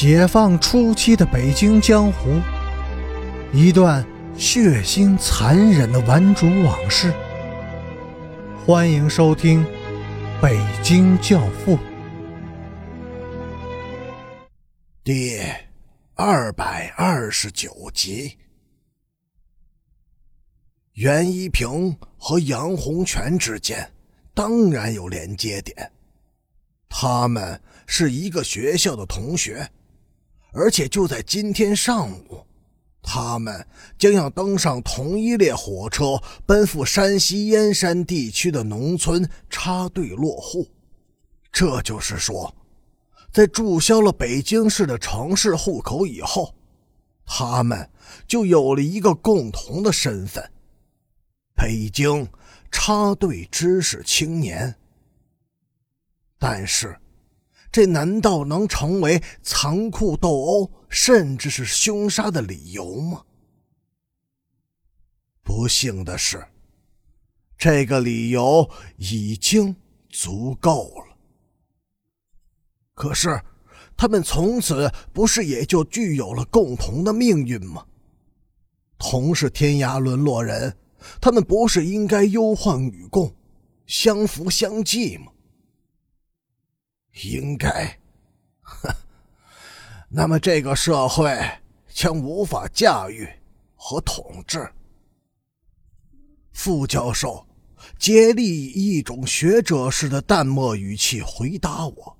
解放初期的北京江湖，一段血腥残忍的顽主往事。欢迎收听《北京教父》第二百二十九集。袁一平和杨洪全之间当然有连接点，他们是一个学校的同学。而且就在今天上午，他们将要登上同一列火车，奔赴山西燕山地区的农村插队落户。这就是说，在注销了北京市的城市户口以后，他们就有了一个共同的身份——北京插队知识青年。但是。这难道能成为残酷斗殴，甚至是凶杀的理由吗？不幸的是，这个理由已经足够了。可是，他们从此不是也就具有了共同的命运吗？同是天涯沦落人，他们不是应该忧患与共，相扶相济吗？应该，哼。那么这个社会将无法驾驭和统治。副教授竭力以一种学者式的淡漠语气回答我，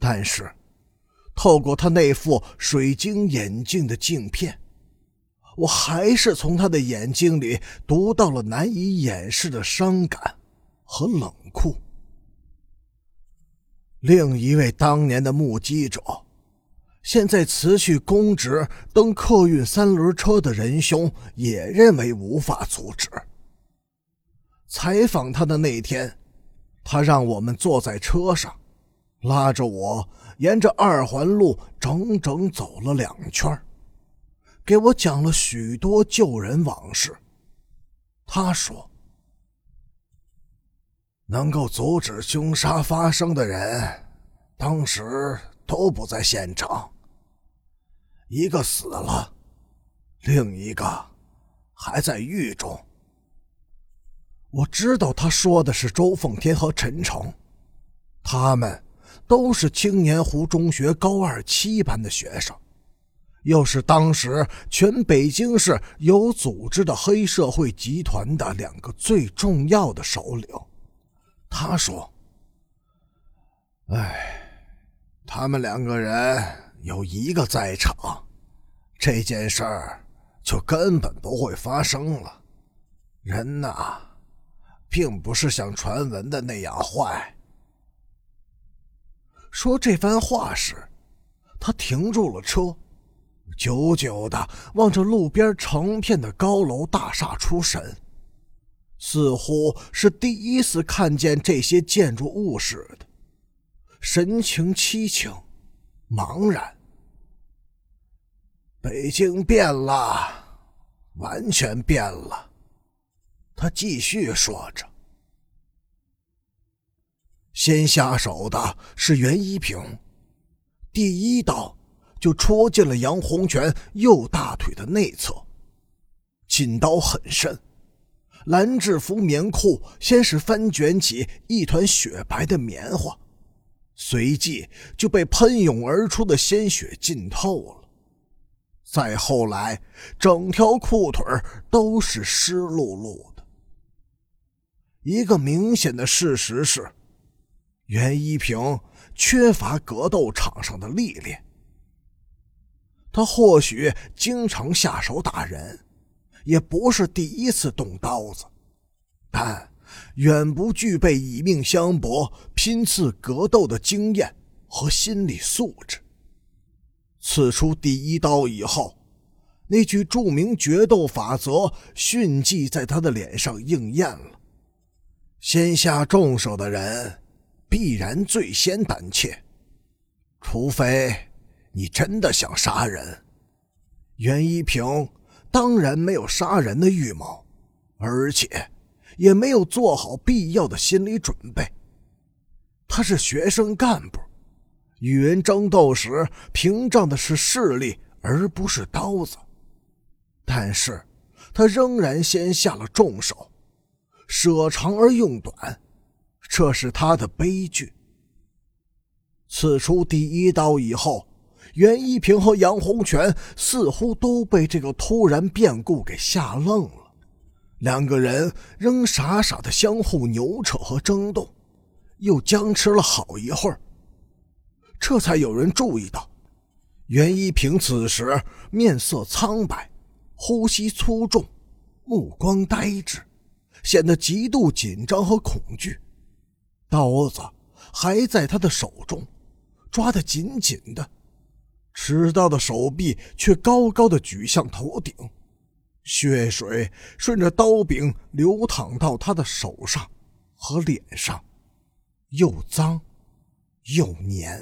但是透过他那副水晶眼镜的镜片，我还是从他的眼睛里读到了难以掩饰的伤感和冷酷。另一位当年的目击者，现在辞去公职登客运三轮车的仁兄，也认为无法阻止。采访他的那天，他让我们坐在车上，拉着我沿着二环路整整走了两圈，给我讲了许多救人往事。他说。能够阻止凶杀发生的人，当时都不在现场。一个死了，另一个还在狱中。我知道他说的是周凤天和陈诚，他们都是青年湖中学高二七班的学生，又是当时全北京市有组织的黑社会集团的两个最重要的首领。他说：“哎，他们两个人有一个在场，这件事儿就根本不会发生了。人呐，并不是像传闻的那样坏。”说这番话时，他停住了车，久久的望着路边成片的高楼大厦出神。似乎是第一次看见这些建筑物似的，神情凄清，茫然。北京变了，完全变了。他继续说着。先下手的是袁一平，第一刀就戳进了杨洪全右大腿的内侧，劲刀很深。蓝制服棉裤先是翻卷起一团雪白的棉花，随即就被喷涌而出的鲜血浸透了。再后来，整条裤腿都是湿漉漉的。一个明显的事实是，袁一平缺乏格斗场上的历练。他或许经常下手打人。也不是第一次动刀子，但远不具备以命相搏、拼刺格斗的经验和心理素质。刺出第一刀以后，那句著名决斗法则迅即在他的脸上应验了：先下重手的人，必然最先胆怯，除非你真的想杀人。袁一平。当然没有杀人的预谋，而且也没有做好必要的心理准备。他是学生干部，与人争斗时，屏障的是势力，而不是刀子。但是，他仍然先下了重手，舍长而用短，这是他的悲剧。刺出第一刀以后，袁一平和杨洪全似乎都被这个突然变故给吓愣了，两个人仍傻傻的相互扭扯和争斗，又僵持了好一会儿。这才有人注意到，袁一平此时面色苍白，呼吸粗重，目光呆滞，显得极度紧张和恐惧。刀子还在他的手中。抓得紧紧的，持刀的手臂却高高的举向头顶，血水顺着刀柄流淌到他的手上和脸上，又脏又黏。